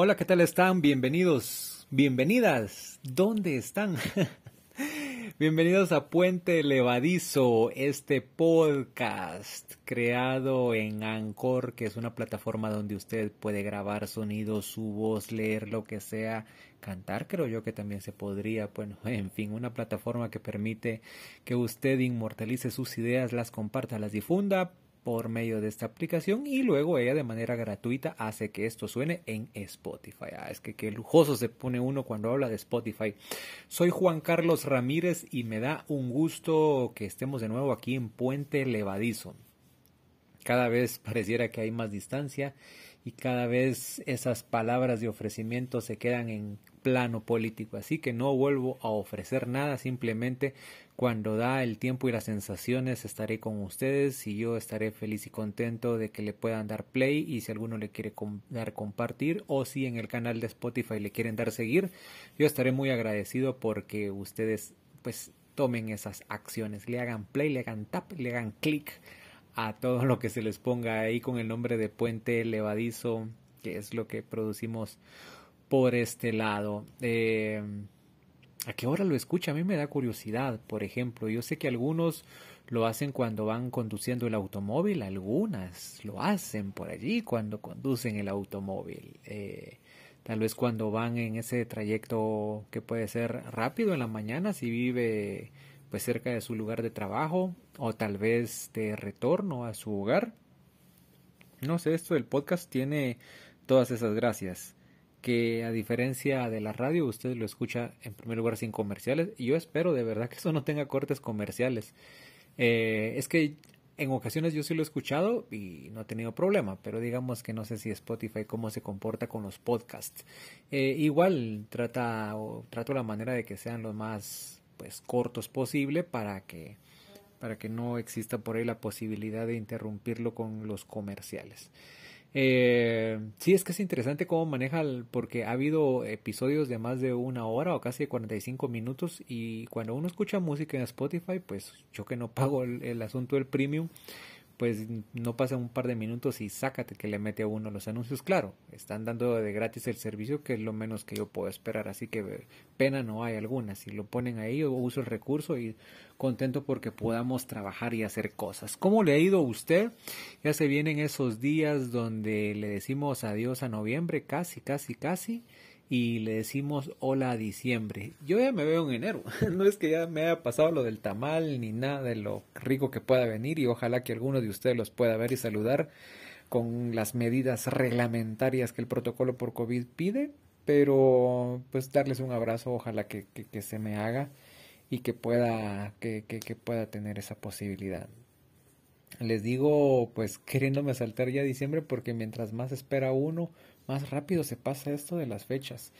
Hola, ¿qué tal están? Bienvenidos, bienvenidas. ¿Dónde están? Bienvenidos a Puente Levadizo, este podcast creado en Anchor, que es una plataforma donde usted puede grabar sonidos, su voz, leer lo que sea, cantar, creo yo que también se podría, bueno, en fin, una plataforma que permite que usted inmortalice sus ideas, las comparta, las difunda por medio de esta aplicación y luego ella de manera gratuita hace que esto suene en Spotify. Ah, es que qué lujoso se pone uno cuando habla de Spotify. Soy Juan Carlos Ramírez y me da un gusto que estemos de nuevo aquí en Puente Levadizo. Cada vez pareciera que hay más distancia y cada vez esas palabras de ofrecimiento se quedan en plano político. Así que no vuelvo a ofrecer nada, simplemente cuando da el tiempo y las sensaciones estaré con ustedes y yo estaré feliz y contento de que le puedan dar play y si alguno le quiere dar compartir o si en el canal de Spotify le quieren dar seguir, yo estaré muy agradecido porque ustedes pues tomen esas acciones, le hagan play, le hagan tap, le hagan clic a todo lo que se les ponga ahí con el nombre de Puente Levadizo, que es lo que producimos por este lado. Eh, ¿A qué hora lo escucha? A mí me da curiosidad, por ejemplo. Yo sé que algunos lo hacen cuando van conduciendo el automóvil, algunas lo hacen por allí cuando conducen el automóvil. Eh, tal vez cuando van en ese trayecto que puede ser rápido en la mañana si vive pues cerca de su lugar de trabajo o tal vez de retorno a su hogar. No sé, esto del podcast tiene todas esas gracias que a diferencia de la radio usted lo escucha en primer lugar sin comerciales y yo espero de verdad que eso no tenga cortes comerciales. Eh, es que en ocasiones yo sí lo he escuchado y no he tenido problema, pero digamos que no sé si Spotify cómo se comporta con los podcasts. Eh, igual trata o trato la manera de que sean lo más pues cortos posible para que para que no exista por ahí la posibilidad de interrumpirlo con los comerciales. Eh, sí, es que es interesante cómo maneja, porque ha habido episodios de más de una hora o casi 45 minutos y cuando uno escucha música en Spotify, pues yo que no pago el, el asunto del premium, pues no pasa un par de minutos y sácate que le mete a uno los anuncios. Claro, están dando de gratis el servicio, que es lo menos que yo puedo esperar, así que pena no hay alguna. Si lo ponen ahí, yo uso el recurso y contento porque podamos trabajar y hacer cosas. ¿Cómo le ha ido a usted? Ya se vienen esos días donde le decimos adiós a noviembre, casi, casi, casi y le decimos hola a diciembre. Yo ya me veo en enero. No es que ya me haya pasado lo del tamal ni nada de lo rico que pueda venir y ojalá que alguno de ustedes los pueda ver y saludar con las medidas reglamentarias que el protocolo por COVID pide. Pero pues darles un abrazo, ojalá que, que, se me haga y que pueda, que, que pueda tener esa posibilidad. Les digo, pues queriéndome saltar ya diciembre porque mientras más espera uno, más rápido se pasa esto de las fechas.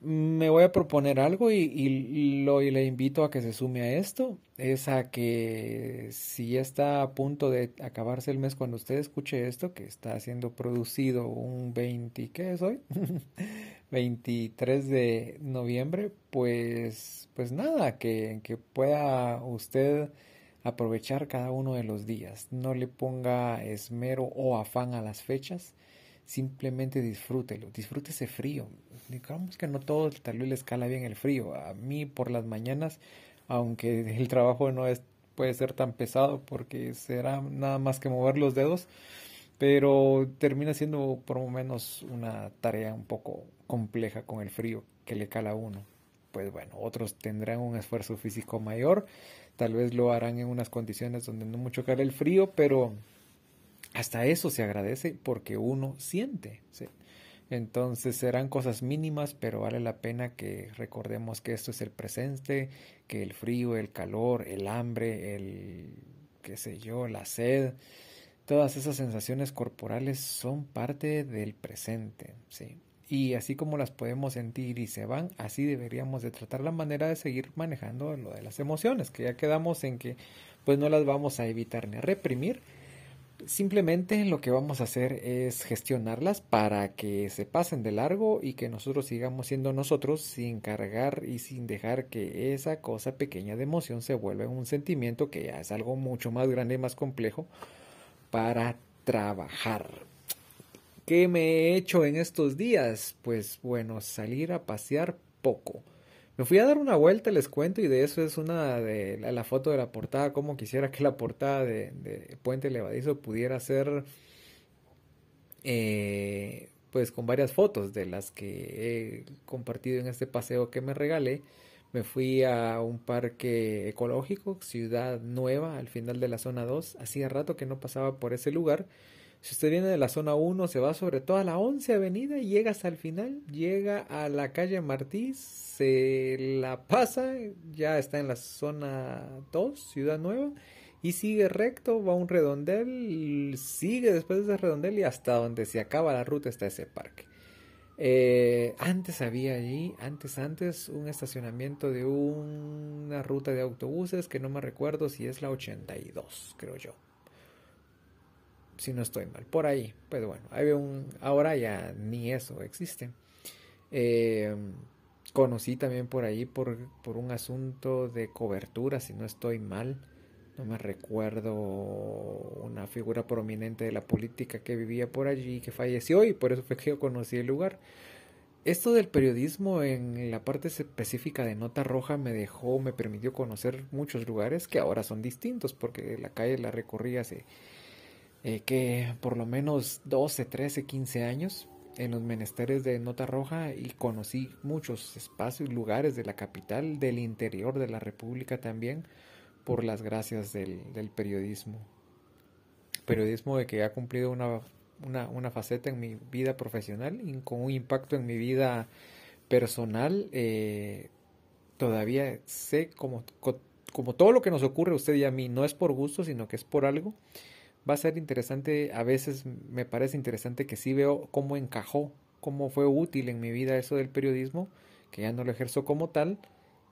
Me voy a proponer algo y, lo, y le invito a que se sume a esto. Es a que si está a punto de acabarse el mes cuando usted escuche esto, que está siendo producido un 20, ¿qué es hoy? 23 de noviembre, pues, pues nada, que, que pueda usted aprovechar cada uno de los días. No le ponga esmero o afán a las fechas simplemente disfrútelo, disfrute ese frío. Digamos que no todo tal vez le escala bien el frío. A mí por las mañanas, aunque el trabajo no es, puede ser tan pesado porque será nada más que mover los dedos, pero termina siendo por lo menos una tarea un poco compleja con el frío que le cala a uno. Pues bueno, otros tendrán un esfuerzo físico mayor, tal vez lo harán en unas condiciones donde no mucho cala el frío, pero hasta eso se agradece porque uno siente. Entonces serán cosas mínimas, pero vale la pena que recordemos que esto es el presente, que el frío, el calor, el hambre, el qué sé yo, la sed, todas esas sensaciones corporales son parte del presente, ¿sí? Y así como las podemos sentir y se van, así deberíamos de tratar la manera de seguir manejando lo de las emociones, que ya quedamos en que pues no las vamos a evitar ni a reprimir, Simplemente lo que vamos a hacer es gestionarlas para que se pasen de largo y que nosotros sigamos siendo nosotros sin cargar y sin dejar que esa cosa pequeña de emoción se vuelva un sentimiento que ya es algo mucho más grande y más complejo para trabajar. ¿Qué me he hecho en estos días? Pues bueno, salir a pasear poco. Me fui a dar una vuelta, les cuento, y de eso es una de la, foto de la portada, como quisiera que la portada de, Puente Levadizo pudiera ser eh, pues con varias fotos de las que he compartido en este paseo que me regalé. Me fui a un parque ecológico, Ciudad Nueva, al final de la zona 2. Hacía rato que no pasaba por ese lugar. Si usted viene de la zona 1, se va sobre toda la 11 avenida y llega hasta el final, llega a la calle Martí, se la pasa, ya está en la zona 2, Ciudad Nueva, y sigue recto, va a un redondel, sigue después de ese redondel y hasta donde se acaba la ruta está ese parque. Eh, antes había allí, antes, antes, un estacionamiento de una ruta de autobuses que no me recuerdo si es la 82, creo yo si no estoy mal, por ahí. Pues bueno, hay un, ahora ya ni eso existe. Eh, conocí también por ahí por, por un asunto de cobertura, si no estoy mal. No me recuerdo una figura prominente de la política que vivía por allí, que falleció y por eso fue que yo conocí el lugar. Esto del periodismo en la parte específica de Nota Roja me dejó, me permitió conocer muchos lugares que ahora son distintos porque la calle la recorrí hace eh, que por lo menos 12, 13, 15 años en los menesteres de Nota Roja y conocí muchos espacios, lugares de la capital, del interior de la República también, por las gracias del, periodismo. Periodismo de que ha cumplido una, una, faceta en mi vida profesional y con un impacto en mi vida personal. Eh, todavía sé como, como todo lo que nos ocurre a usted y a mí, no es por gusto, sino que es por algo va a ser interesante, a veces me parece interesante que sí veo cómo encajó, cómo fue útil en mi vida eso del periodismo, que ya no lo ejerzo como tal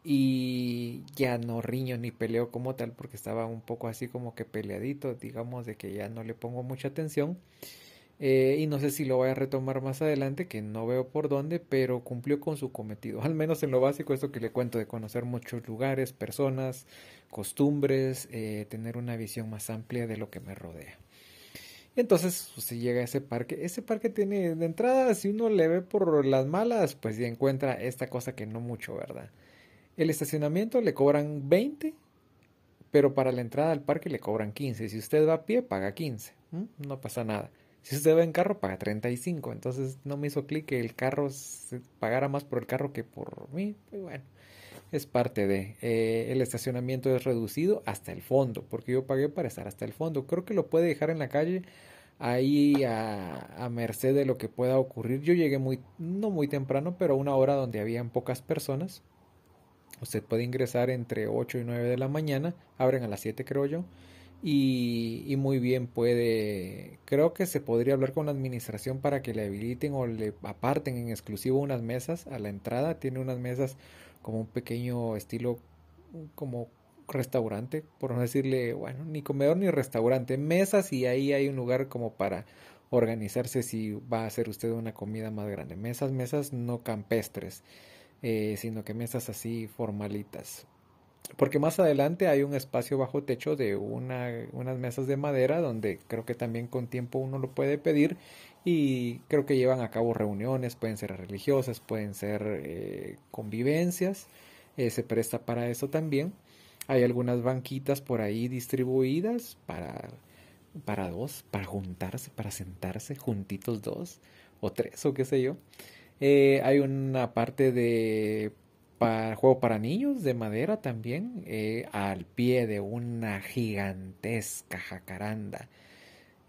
y ya no riño ni peleo como tal porque estaba un poco así como que peleadito, digamos de que ya no le pongo mucha atención. Eh, y no sé si lo voy a retomar más adelante, que no veo por dónde, pero cumplió con su cometido. Al menos en lo básico, esto que le cuento de conocer muchos lugares, personas, costumbres, eh, tener una visión más amplia de lo que me rodea. Y entonces pues, llega a ese parque. Ese parque tiene de entrada, si uno le ve por las malas, pues ya encuentra esta cosa que no mucho, ¿verdad? El estacionamiento le cobran 20, pero para la entrada al parque le cobran 15. Si usted va a pie, paga 15. No pasa nada. Si usted va en carro, paga 35. Entonces no me hizo clic que el carro se pagara más por el carro que por mí. Pues bueno, es parte de. Eh, el estacionamiento es reducido hasta el fondo, porque yo pagué para estar hasta el fondo. Creo que lo puede dejar en la calle ahí a, merced de lo que pueda ocurrir. Yo llegué muy, no muy temprano, pero a una hora donde habían pocas personas. Usted puede ingresar entre 8 y 9 de la mañana, abren a las 7 creo yo y, muy bien puede, creo que se podría hablar con la administración para que le habiliten o le aparten en exclusivo unas mesas a la entrada, tiene unas mesas como un pequeño estilo como restaurante, por no decirle, bueno, ni comedor ni restaurante, mesas y ahí hay un lugar como para organizarse si va a hacer usted una comida más grande. Mesas, mesas no campestres, eh, sino que mesas así formalitas. Porque más adelante hay un espacio bajo techo de una, unas mesas de madera donde creo que también con tiempo uno lo puede pedir y creo que llevan a cabo reuniones, pueden ser religiosas, pueden ser eh, convivencias, eh, se presta para eso también. Hay algunas banquitas por ahí distribuidas para, para dos, para juntarse, para sentarse juntitos dos o tres o qué sé yo. Eh, hay una parte de juego para niños de madera también, eh, al pie de una gigantesca jacaranda.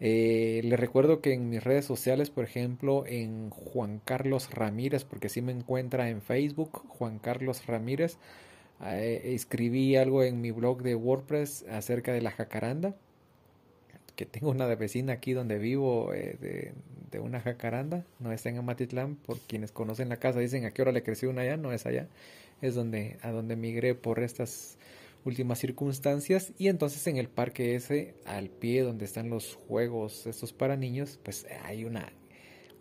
Eh, le recuerdo que en mis redes sociales, por ejemplo, en Juan Carlos Ramírez, porque si me encuentra en Facebook, Juan Carlos Ramírez, eh, escribí algo en mi blog de WordPress acerca de la jacaranda, que tengo una vecina aquí donde vivo de, de, una jacaranda, no está en Amatitlán, por quienes conocen la casa dicen a qué hora le creció una allá, no es allá es donde, a donde migré por estas últimas circunstancias y entonces en el parque ese al pie donde están los juegos estos para niños pues hay una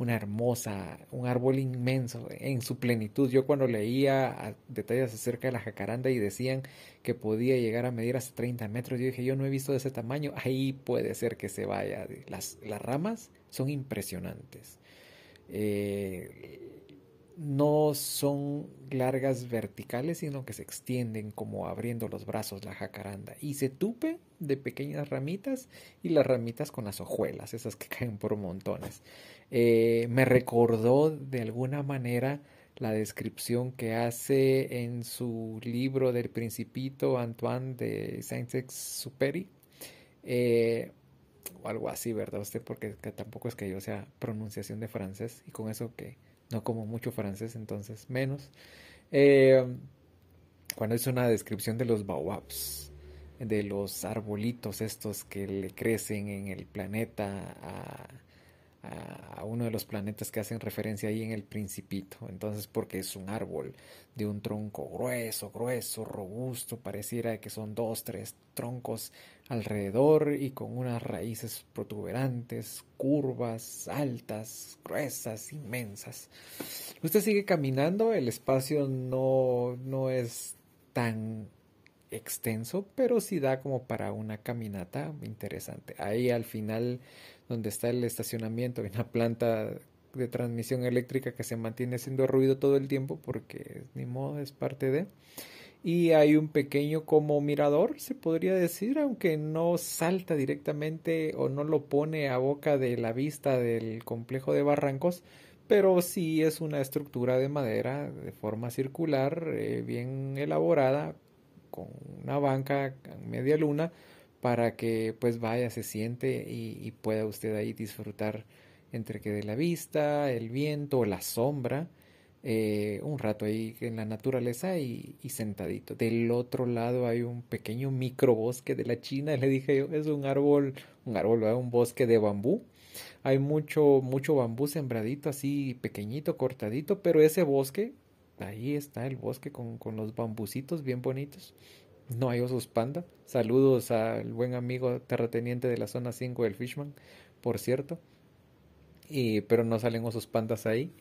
una hermosa, un árbol inmenso en su plenitud. Yo cuando leía detalles acerca de la jacaranda y decían que podía llegar a medir hasta 30 metros, yo dije, yo no he visto de ese tamaño, ahí puede ser que se vaya. Las, las ramas son impresionantes. Eh, no son largas verticales, sino que se extienden como abriendo los brazos la jacaranda y se tupe de pequeñas ramitas y las ramitas con las hojuelas, esas que caen por montones. Eh, me recordó de alguna manera la descripción que hace en su libro del Principito Antoine de Saint-Exupéry. Eh, o algo así, ¿verdad? Usted, porque tampoco es que yo sea pronunciación de francés y con eso que no como mucho francés, entonces menos. Eh, cuando es una descripción de los baobabs, de los arbolitos estos que le crecen en el planeta a a uno de los planetas que hacen referencia ahí en el principito. Entonces, porque es un árbol de un tronco grueso, grueso, robusto, pareciera que son dos, tres troncos alrededor y con unas raíces protuberantes, curvas, altas, gruesas, inmensas. Usted sigue caminando, el espacio no, no es tan extenso, pero sí da como para una caminata interesante. Ahí al final donde está el estacionamiento, hay una planta de transmisión eléctrica que se mantiene haciendo ruido todo el tiempo porque ni modo es parte de. Y hay un pequeño como mirador se podría decir aunque no salta directamente o no lo pone a boca de la vista del complejo de barrancos pero sí es una estructura de madera de forma circular eh, bien elaborada con una banca media luna para que pues vaya, se siente y, pueda usted ahí disfrutar entre que de la vista, el viento, la sombra, eh, un rato ahí en la naturaleza y, sentadito. Del otro lado hay un pequeño microbosque de la China, le dije yo, es un árbol, un árbol, un bosque de bambú. Hay mucho, mucho bambú sembradito, así pequeñito, cortadito, pero ese bosque, ahí está el bosque con, con los bambucitos bien bonitos. No hay osos panda. Saludos al buen amigo terrateniente de la zona 5 del Fishman, por cierto. Y, pero no salen osos pandas ahí.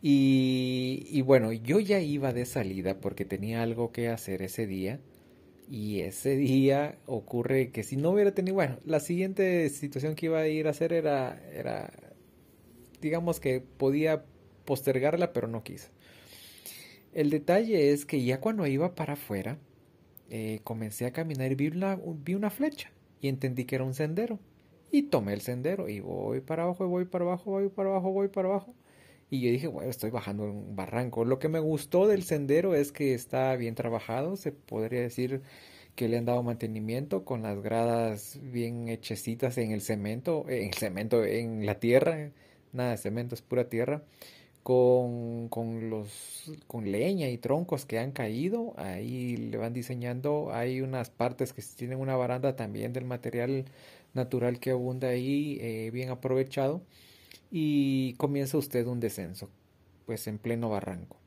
Y, y bueno, yo ya iba de salida porque tenía algo que hacer ese día. Y ese día ocurre que si no hubiera tenido, bueno, la siguiente situación que iba a ir a hacer era, era digamos que podía postergarla, pero no quise. El detalle es que ya cuando iba para afuera, eh, comencé a caminar y vi una, vi una flecha y entendí que era un sendero. Y tomé el sendero y voy para abajo, voy para abajo, voy para abajo, voy para abajo. Y yo dije, bueno, estoy bajando un barranco. Lo que me gustó del sendero es que está bien trabajado, se podría decir que le han dado mantenimiento con las gradas bien hechecitas en el cemento, en el cemento, en la tierra, nada de cemento, es pura tierra con, con, los, con leña y troncos que han caído. Ahí le van diseñando. Hay unas partes que tienen una baranda también del material natural que abunda ahí, eh, bien aprovechado. Y comienza usted un descenso, pues en pleno barranco.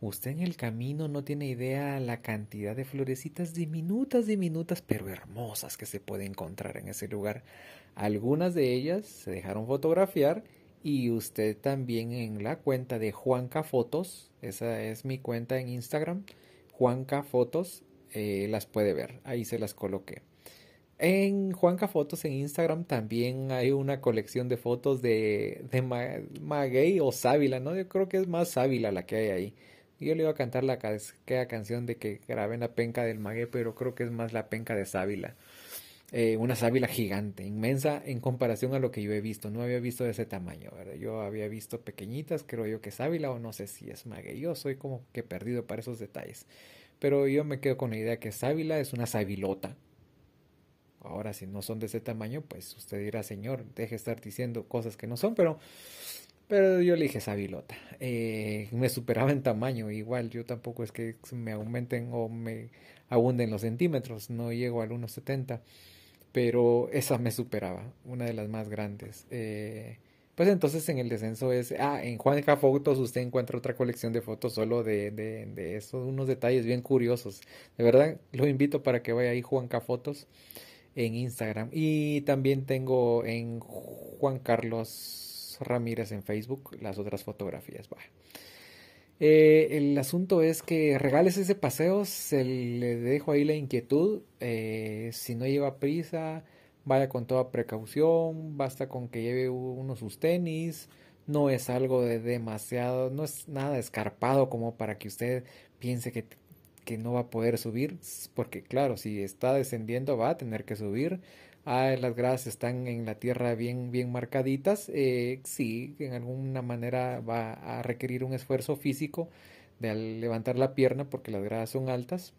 Usted en el camino no tiene idea la cantidad de florecitas diminutas, diminutas, pero hermosas que se puede encontrar en ese lugar. Algunas de ellas se dejaron fotografiar y usted también en la cuenta de Juanca Fotos, esa es mi cuenta en Instagram, Juanca Fotos, eh, las puede ver, ahí se las coloqué. En Juanca Fotos en Instagram también hay una colección de fotos de, de Maguey o Sábila, ¿no? Yo creo que es más Sábila la que hay ahí. Yo le iba a cantar la canción de que grabé en la penca del Maguey, pero creo que es más la penca de Sábila. Eh, una sábila gigante, inmensa en comparación a lo que yo he visto. No había visto de ese tamaño, Yo había visto pequeñitas, creo yo que sábila o no sé si es mague. Yo soy como que perdido para esos detalles. Pero yo me quedo con la idea que sábila es una sabilota. Ahora, si no son de ese tamaño, pues usted dirá, señor, deje de estar diciendo cosas que no son, pero, pero yo le dije sabilota. Eh, me superaba en tamaño, igual yo tampoco es que me aumenten o me abunden los centímetros, no llego al 1,70 pero esa me superaba, una de las más grandes. Eh, pues entonces en el descenso es, ah, en Juanca Fotos usted encuentra otra colección de fotos solo de, de, de eso, unos detalles bien curiosos. De verdad, lo invito para que vaya ahí Juanca Fotos en Instagram. Y también tengo en Juan Carlos Ramírez en Facebook, las otras fotografías. Eh, el asunto es que regales ese paseo, se le dejo ahí la inquietud. Eh, si no lleva prisa, vaya con toda precaución, basta con que lleve uno sus tenis. No es algo de demasiado, no es nada escarpado como para que usted piense que, que no va a poder subir, porque claro, si está descendiendo va a tener que subir ah, las gradas están en la tierra bien, bien marcaditas, eh, sí, en alguna manera va a requerir un esfuerzo físico de levantar la pierna porque las gradas son altas,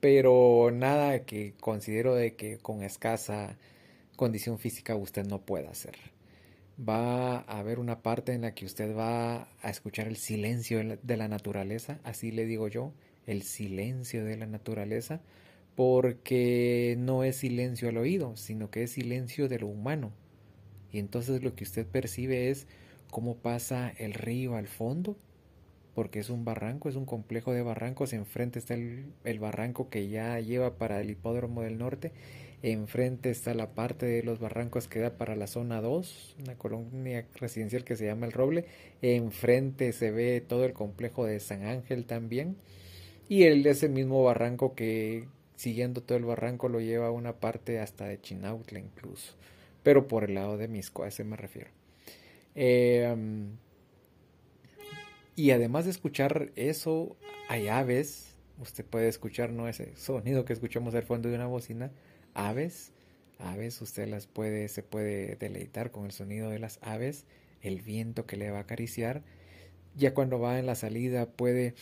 pero nada que considero de que con escasa condición física usted no pueda hacer. Va a haber una parte en la que usted va a escuchar el silencio de la naturaleza, así le digo yo, el silencio de la naturaleza porque no es silencio al oído, sino que es silencio de lo humano. Y entonces lo que usted percibe es cómo pasa el río al fondo, porque es un barranco, es un complejo de barrancos, enfrente está el, barranco que ya lleva para el hipódromo del norte, enfrente está la parte de los barrancos que da para la zona 2, una colonia residencial que se llama El Roble, enfrente se ve todo el complejo de San Ángel también, y él es el mismo barranco que siguiendo todo el barranco lo lleva a una parte hasta de Chinautla incluso, pero por el lado de Misco, a ese me refiero. Em, y además de escuchar eso, hay aves, usted puede escuchar no ese sonido que escuchamos al fondo de una bocina, aves, aves, usted las puede, se puede deleitar con el sonido de las aves, el viento que le va a acariciar. Ya cuando va en la salida puede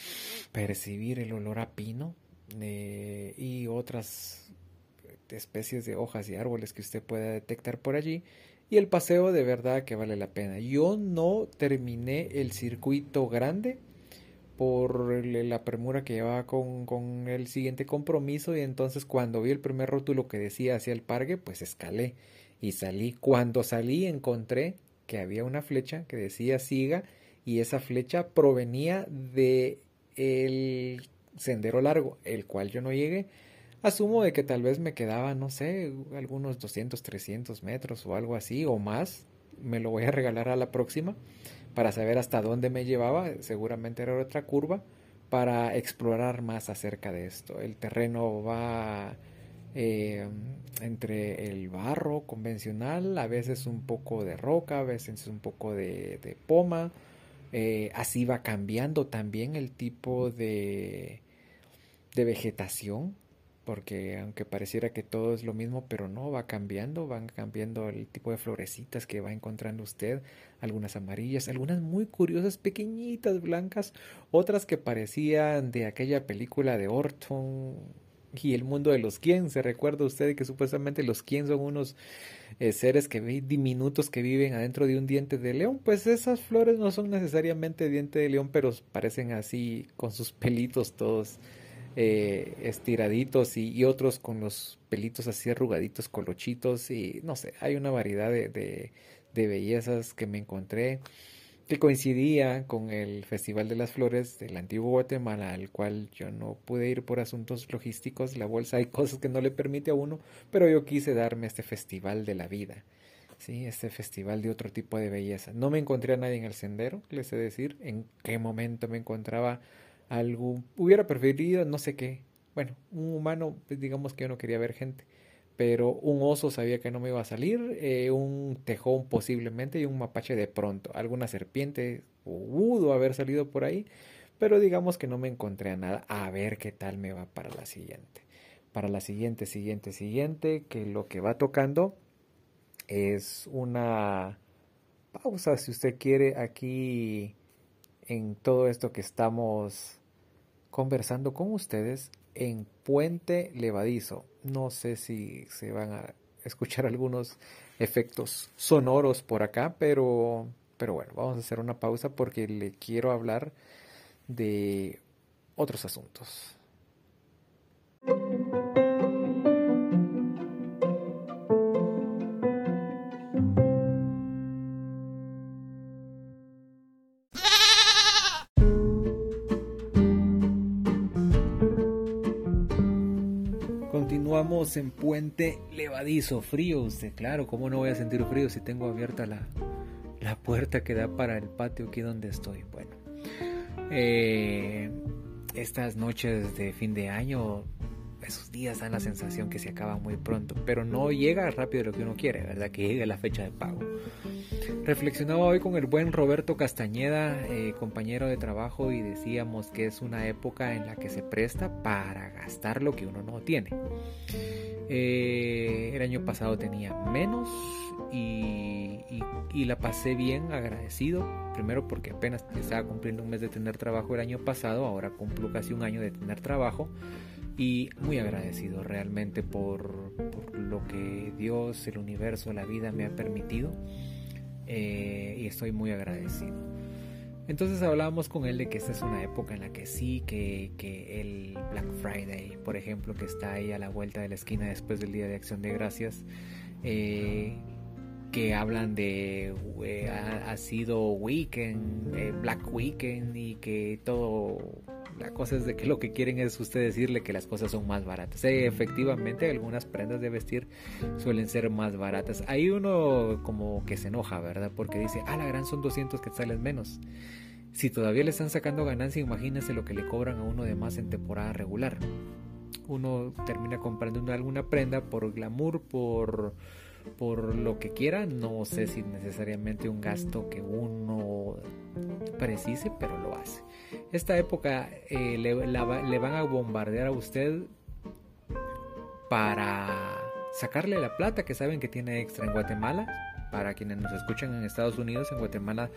percibir el olor a pino, eh, y otras especies de hojas y árboles que usted pueda detectar por allí. Y el paseo de verdad que vale la pena. Yo no terminé el circuito grande por la premura que llevaba con, con, el siguiente compromiso y entonces cuando vi el primer rótulo que decía hacia el parque, pues escalé y salí. Cuando salí encontré que había una flecha que decía siga y esa flecha provenía de el sendero largo, el cual yo no llegué, asumo de que tal vez me quedaba, no sé, algunos 200, 300 metros o algo así o más. Me lo voy a regalar a la próxima para saber hasta dónde me llevaba. Seguramente era otra curva para explorar más acerca de esto. El terreno va eh, entre el barro convencional, a veces un poco de roca, a veces un poco de, de poma. Eh, así va cambiando también el tipo de, de vegetación, porque aunque pareciera que todo es lo mismo, pero no, va cambiando, van cambiando el tipo de florecitas que va encontrando usted, algunas amarillas, algunas muy curiosas, pequeñitas, blancas, otras que parecían de aquella película de Orton y el mundo de los quién, se recuerda usted que supuestamente los quién son unos eh, seres que diminutos que viven adentro de un diente de león, pues esas flores no son necesariamente diente de león, pero parecen así con sus pelitos todos eh, estiraditos y, otros con los pelitos así arrugaditos, colochitos y no sé, hay una variedad de, de, bellezas que me encontré que coincidía con el Festival de las Flores del Antiguo Guatemala, al cual yo no pude ir por asuntos logísticos, la bolsa hay cosas que no le permite a uno, pero yo quise darme este festival de la vida, ¿sí? este festival de otro tipo de belleza. No me encontré a nadie en el sendero, les sé decir en qué momento me encontraba algo, hubiera preferido no sé qué. Bueno, un humano, pues, digamos que yo no quería ver gente, pero un oso sabía que no me iba a salir, eh, un tejón posiblemente y un mapache de pronto. Alguna serpiente pudo haber salido por ahí, pero digamos que no me encontré a nada. A ver qué tal me va para la siguiente. Para la siguiente, siguiente, siguiente, que lo que va tocando es una pausa, si usted quiere, aquí en todo esto que estamos conversando con ustedes en Puente Levadizo. No sé si se van a escuchar algunos efectos sonoros por acá, pero, pero bueno, vamos a hacer una pausa porque le quiero hablar de otros asuntos. En Puente Levadizo, frío. Usted, claro, ¿cómo no voy a sentir frío si tengo abierta la, la puerta que da para el patio aquí donde estoy. Bueno, eh, estas noches de fin de año, esos días dan la sensación que se acaba muy pronto, pero no llega rápido lo que uno quiere, ¿verdad? Que llegue la fecha de pago. Reflexionaba hoy con el buen Roberto Castañeda, eh, compañero de trabajo, y decíamos que es una época en la que se presta para gastar lo que uno no tiene. Eh, el año pasado tenía menos y, la pasé bien, agradecido. Primero porque apenas estaba cumpliendo un mes de tener trabajo el año pasado, ahora cumplo casi un año de tener trabajo y muy agradecido realmente por, lo que Dios, el universo, la vida me ha permitido eh, y estoy muy agradecido. Entonces hablábamos con él de que esta es una época en la que sí, que, que, el Black Friday, por ejemplo, que está ahí a la vuelta de la esquina después del Día de Acción de Gracias, eh, que hablan de eh, ha, sido weekend, Black Weekend y que todo la cosa es de que lo que quieren es usted decirle que las cosas son más baratas. efectivamente, algunas prendas de vestir suelen ser más baratas. Hay uno como que se enoja, ¿verdad? Porque dice, ah, la gran son 200 quetzales menos. Si todavía le están sacando ganancia, imagínense lo que le cobran a uno de más en temporada regular. Uno termina comprando alguna prenda por glamour, por por lo que quiera, no sé si necesariamente un gasto que uno precise, pero lo hace. Esta época eh, le, le van a bombardear a usted para sacarle la plata que saben que tiene extra en Guatemala para quienes nos escuchan en Estados Unidos, en Guatemala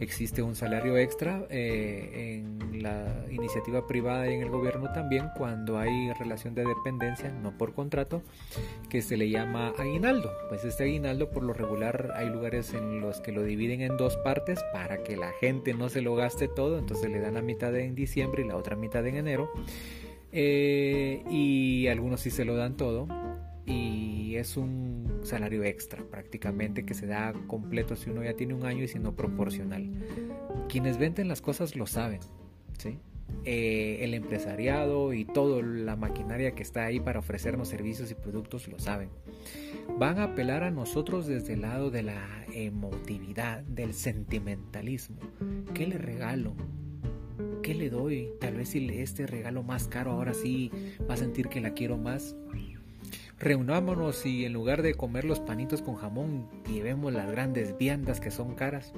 existe un salario extra eh, en la iniciativa privada y en el gobierno también cuando hay relación de dependencia, no por contrato, que se le llama aguinaldo. Pues este aguinaldo por lo regular hay lugares en los que lo dividen en dos partes para que la gente no se lo gaste todo, entonces le dan la mitad en diciembre y la otra mitad en enero. Eh, y algunos sí se lo dan todo y es un salario extra prácticamente que se da completo si uno ya tiene un año y si no proporcional. Quienes venden las cosas lo saben, ¿sí? Eh, el empresariado y toda la maquinaria que está ahí para ofrecernos servicios y productos lo saben. Van a apelar a nosotros desde el lado de la emotividad, del sentimentalismo. ¿Qué le regalo? ¿Qué le doy? Tal vez si este regalo más caro ahora sí va a sentir que la quiero más Reunámonos y en lugar de comer los panitos con jamón, llevemos las grandes viandas que son caras.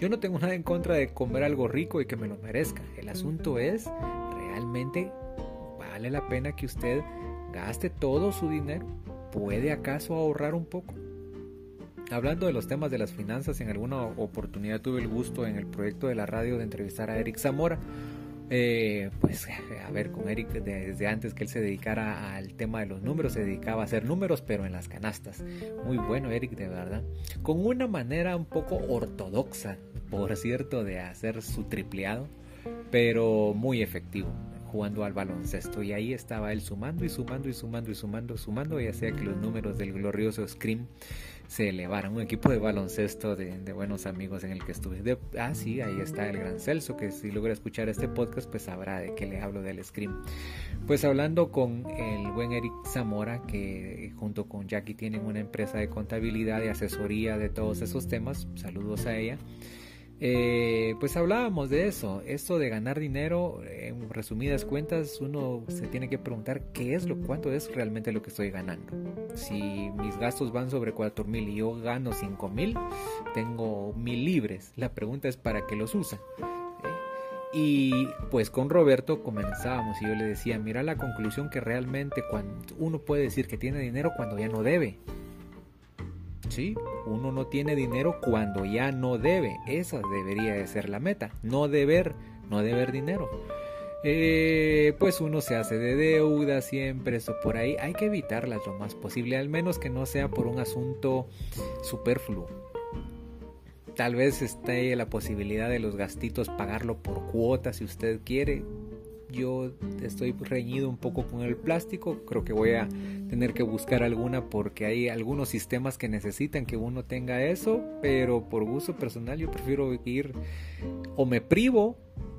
Yo no tengo nada en contra de comer algo rico y que me lo merezca. El asunto es, ¿realmente vale la pena que usted gaste todo su dinero? ¿Puede acaso ahorrar un poco? Hablando de los temas de las finanzas, en alguna oportunidad tuve el gusto en el proyecto de la radio de entrevistar a Eric Zamora, eh, pues a ver, con Eric desde antes que él se dedicara al tema de los números, se dedicaba a hacer números, pero en las canastas. Muy bueno, Eric, de verdad. Con una manera un poco ortodoxa, por cierto, de hacer su tripleado, pero muy efectivo jugando al baloncesto y ahí estaba él sumando y sumando y sumando y sumando, sumando y hacía que los números del glorioso Scream se elevaran. Un equipo de baloncesto de, buenos amigos en el que estuve. ah, sí, ahí está el gran Celso, que si logra escuchar este podcast, pues sabrá de qué le hablo del Scream. Pues hablando con el buen Eric Zamora, que junto con Jackie tienen una empresa de contabilidad y asesoría de todos esos temas, saludos a ella. Eh, pues hablábamos de eso, esto de ganar dinero, en resumidas cuentas, uno se tiene que preguntar qué es lo, cuánto es realmente lo que estoy ganando. Si mis gastos van sobre 4 mil y yo gano 5 mil, tengo mil libres. La pregunta es para qué los usan. Y pues con Roberto comenzábamos y yo le decía, mira la conclusión que realmente cuando uno puede decir que tiene dinero cuando ya no debe. Sí, uno no tiene dinero cuando ya no debe. Esa debería de ser la meta. No deber, no deber dinero. Eh, pues uno se hace de deuda siempre, eso por ahí. Hay que evitarlas lo más posible, al menos que no sea por un asunto superfluo. Tal vez esté la posibilidad de los gastitos pagarlo por cuotas si usted quiere yo estoy reñido un poco con el plástico, creo que voy a tener que buscar alguna porque hay algunos sistemas que necesitan que uno tenga eso, pero por gusto personal yo prefiero ir o me privo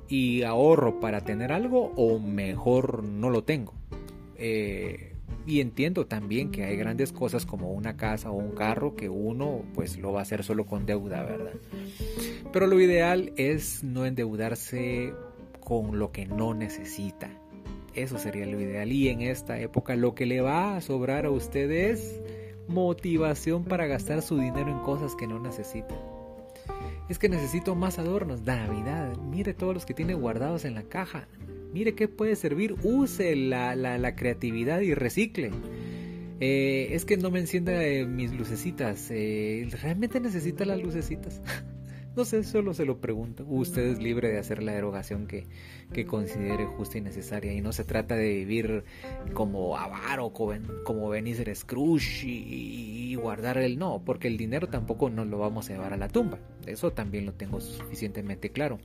y ahorro para tener algo o mejor no lo tengo. Eh, Y entiendo también que hay grandes cosas como una casa o un carro que uno pues lo va a hacer solo con deuda, ¿verdad? Pero lo ideal es no endeudarse con lo que no necesita. Eso sería lo ideal. Y en esta época lo que le va a sobrar a usted es motivación para gastar su dinero en cosas que no necesita. Es que necesito más adornos. Navidad. Mire todos los que tiene guardados en la caja. Mire qué puede servir. Use la, la, creatividad y recicle. Eh, es que no me encienda eh, mis lucecitas. Eh, ¿Realmente necesita las lucecitas? No sé, solo se lo pregunto. Usted es libre de hacer la erogación que, que considere justa y necesaria. Y no se trata de vivir como avaro, como, como Benicer Scrooge y, y, guardar el no, porque el dinero tampoco nos lo vamos a llevar a la tumba. Eso también lo tengo suficientemente claro.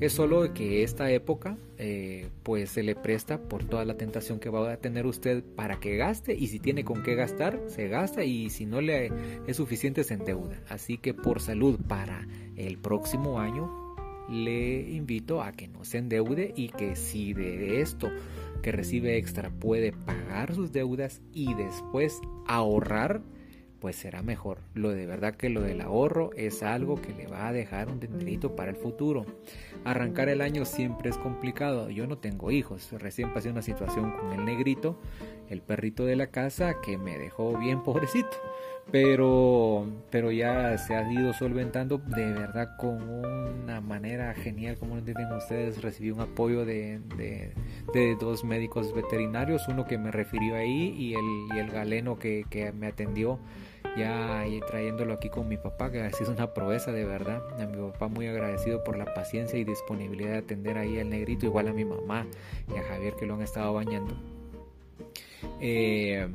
Es solo que esta época eh, pues se le presta por toda la tentación que va a tener usted para que gaste y si tiene con qué gastar, se gasta y si no le es suficiente se endeuda. Así que por salud para el próximo año le invito a que no se endeude y que si de esto que recibe extra puede pagar sus deudas y después ahorrar, pues será mejor. Lo de verdad que lo del ahorro es algo que le va a dejar un dinerito para el futuro. Arrancar el año siempre es complicado. Yo no tengo hijos. Recién pasé una situación con el negrito, el perrito de la casa, que me dejó bien pobrecito pero, pero ya se ha ido solventando de verdad con una manera genial, como entienden ustedes, recibí un apoyo de, de, dos médicos veterinarios, uno que me refirió ahí y el, y el galeno que, que me atendió ya y trayéndolo aquí con mi papá, que ha sido una proeza de verdad. A mi papá muy agradecido por la paciencia y disponibilidad de atender ahí al negrito, igual a mi mamá y a Javier que lo han estado bañando. Eh,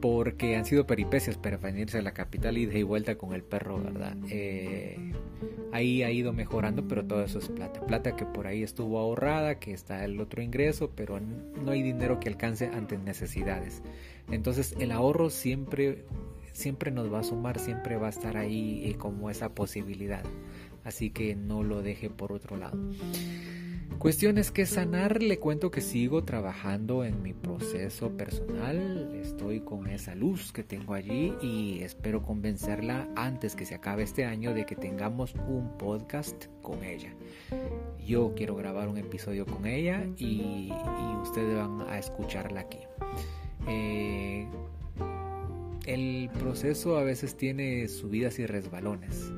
porque han sido peripecias para venirse a la capital y de vuelta con el perro, ¿verdad? Eh, ahí ha ido mejorando, pero todo eso es plata. Plata que por ahí estuvo ahorrada, que está el otro ingreso, pero no hay dinero que alcance ante necesidades. Entonces el ahorro siempre, siempre nos va a sumar, siempre va a estar ahí eh, como esa posibilidad. Así que no lo deje por otro lado. Cuestiones que sanar, le cuento que sigo trabajando en mi proceso personal, estoy con esa luz que tengo allí y espero convencerla antes que se acabe este año de que tengamos un podcast con ella. Yo quiero grabar un episodio con ella y, ustedes van a escucharla aquí. Eh, el proceso a veces tiene subidas y resbalones.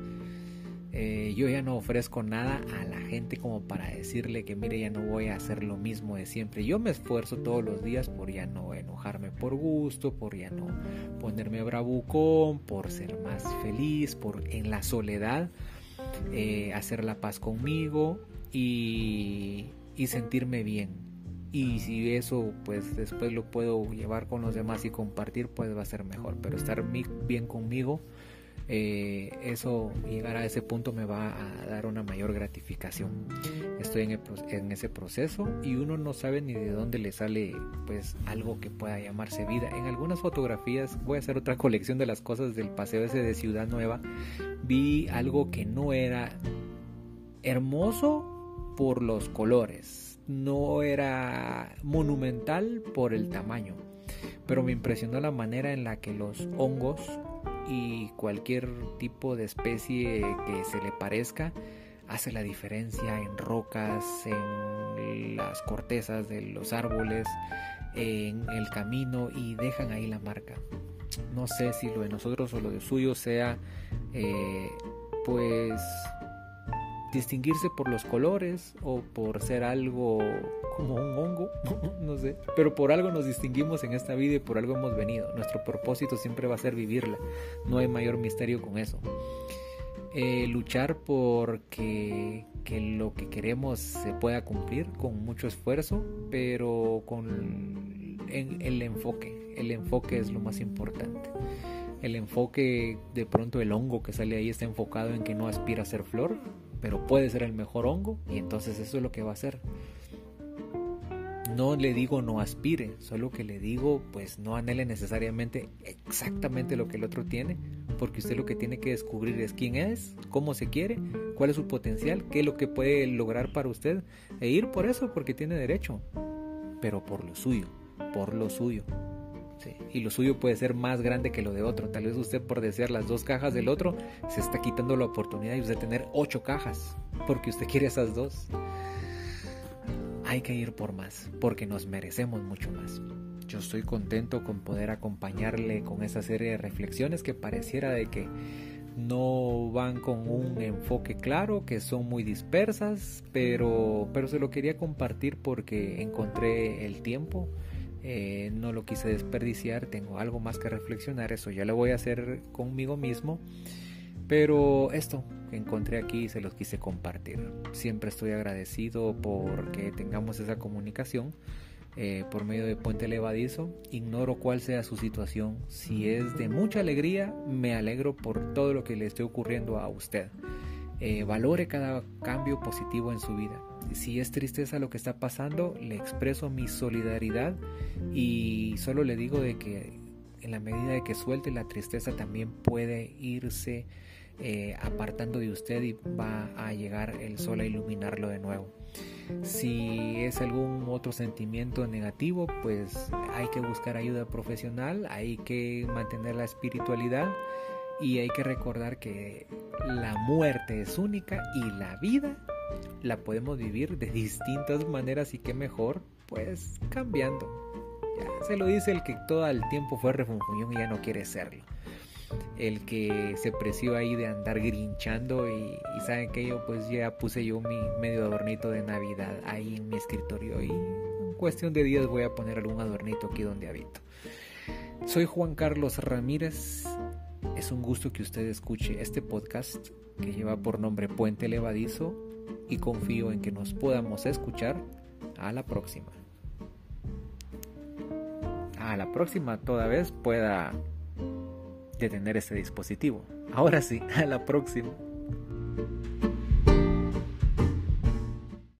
Eh, yo ya no ofrezco nada a la gente como para decirle que mire ya no voy a hacer lo mismo de siempre. Yo me esfuerzo todos los días por ya no enojarme por gusto, por ya no ponerme bravucón, por ser más feliz, por en la soledad eh, hacer la paz conmigo y, y sentirme bien. Y si eso pues después lo puedo llevar con los demás y compartir pues va a ser mejor. Pero estar bien conmigo eh, eso llegar a ese punto me va a dar una mayor gratificación. Estoy en, ese proceso y uno no sabe ni de dónde le sale pues algo que pueda llamarse vida. En algunas fotografías voy a hacer otra colección de las cosas del paseo ese de Ciudad Nueva. Vi algo que no era hermoso por los colores, no era monumental por el tamaño, pero me impresionó la manera en la que los hongos y cualquier tipo de especie que se le parezca hace la diferencia en rocas, en las cortezas de los árboles, en el camino y dejan ahí la marca. No sé si lo de nosotros o lo de suyo sea eh, pues distinguirse por los colores o por ser algo como un hongo, no sé. Pero por algo nos distinguimos en esta vida y por algo hemos venido. Nuestro propósito siempre va a ser vivirla. No hay mayor misterio con eso. Eh, luchar por que, lo que queremos se pueda cumplir con mucho esfuerzo, pero con el enfoque. El enfoque es lo más importante. El enfoque, de pronto el hongo que sale ahí está enfocado en que no aspira a ser flor, pero puede ser el mejor hongo y entonces eso es lo que va a hacer. No le digo no aspire, solo que le digo pues no anhele necesariamente exactamente lo que el otro tiene, porque usted lo que tiene que descubrir es quién es, cómo se quiere, cuál es su potencial, qué es lo que puede lograr para usted e ir por eso porque tiene derecho, pero por lo suyo, por lo suyo, y lo suyo puede ser más grande que lo de otro. Tal vez usted por desear las dos cajas del otro se está quitando la oportunidad de usted tener ocho cajas porque usted quiere esas dos. Hay que ir por más porque nos merecemos mucho más. Yo estoy contento con poder acompañarle con esa serie de reflexiones que pareciera de que no van con un enfoque claro, que son muy dispersas, pero, pero se lo quería compartir porque encontré el tiempo eh, no lo quise desperdiciar, tengo algo más que reflexionar, eso ya lo voy a hacer conmigo mismo. Pero esto que encontré aquí se los quise compartir. Siempre estoy agradecido porque tengamos esa comunicación eh, por medio de Puente Levadizo. Ignoro cuál sea su situación. Si es de mucha alegría, me alegro por todo lo que le esté ocurriendo a usted. Eh, valore cada cambio positivo en su vida. Si es tristeza lo que está pasando, le expreso mi solidaridad y solo le digo de que en la medida de que suelte la tristeza también puede irse eh, apartando de usted y va a llegar el sol a iluminarlo de nuevo. Si es algún otro sentimiento negativo, pues hay que buscar ayuda profesional, hay que mantener la espiritualidad y hay que recordar que la muerte es única y la vida la podemos vivir de distintas maneras y qué mejor, pues cambiando. Ya se lo dice el que todo el tiempo fue refunfuñón y ya no quiere serlo. El que se preció ahí de andar grinchando y, saben que yo pues ya puse yo mi medio adornito de Navidad ahí en mi escritorio y en cuestión de días voy a poner algún adornito aquí donde habito. Soy Juan Carlos Ramírez. Es un gusto que usted escuche este podcast que lleva por nombre Puente Levadizo y confío en que nos podamos escuchar a la próxima. A la próxima toda vez pueda detener este dispositivo. Ahora sí, a la próxima.